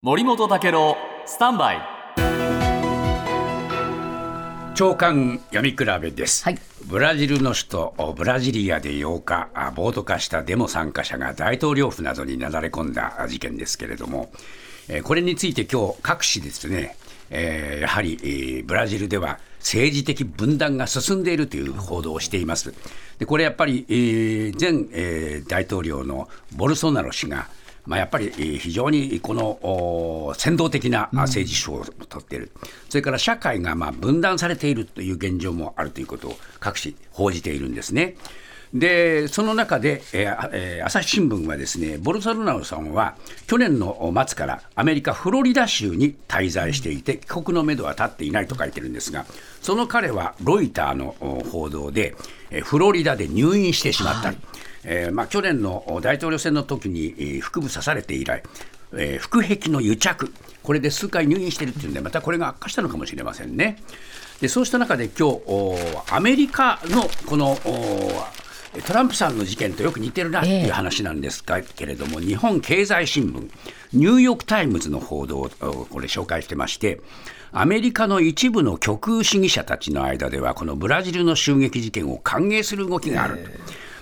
森本武郎スタンバイ。長官読み比べです、はい。ブラジルの首都ブラジリアで8日あ暴徒化したデモ参加者が大統領府などになだれ込んだ事件ですけれども、えーこれについて今日各紙ですね、えーやはり、えーブラジルでは政治的分断が進んでいるという報道をしています。でこれやっぱり、えー前、えー大統領のボルソナロ氏がまあ、やっぱりえー非常にこのお先導的なあ政治手法を取っている、それから社会がまあ分断されているという現状もあるということを各紙、報じているんですね。でその中で、えーあえー朝日新聞はですねボルソナロさんは去年の末からアメリカ・フロリダ州に滞在していて帰国のめどは立っていないと書いてるんですがその彼はロイターのお報道で、えーフロリダで入院してしまった。り、えーまあ、去年の大統領選の時に、えー腹部刺されて以来、えー腹壁の癒着、これで数回入院しているっていうんで、またこれが悪化したのかもしれませんね。でそうした中で今日おアメリカのこのおトランプさんの事件とよく似てるなっていう話なんですが、けれども、日本経済新聞、ニューヨーク・タイムズの報道をおこれ紹介してまして、アメリカの一部の極右主義者たちの間では、このブラジルの襲撃事件を歓迎する動きがあると。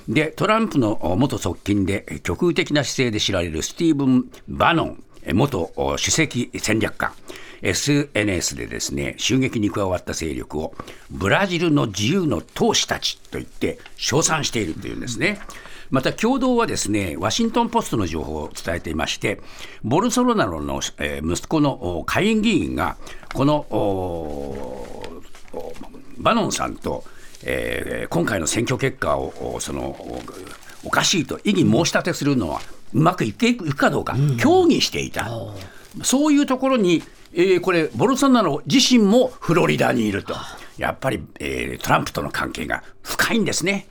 でトランプのお元側近でえ極右的な姿勢で知られるスティーブン・バノンえ元お首席戦略家 SNS でですね襲撃に加わった勢力をブラジルの自由の闘士たちと言って称賛しているというんですね。また共同はですねワシントン・ポストの情報を伝えていましてボルソロナロの、えー息子のお下院議員がこのバノンさんと、えー今回の選挙結果をおそのおおかしいと異議申し立てするのはうまくいくかどうか、協議していた、そういうところに、えーこれ、ボルソナロ自身もフロリダにいると、やっぱり、えートランプとの関係が深いんですね。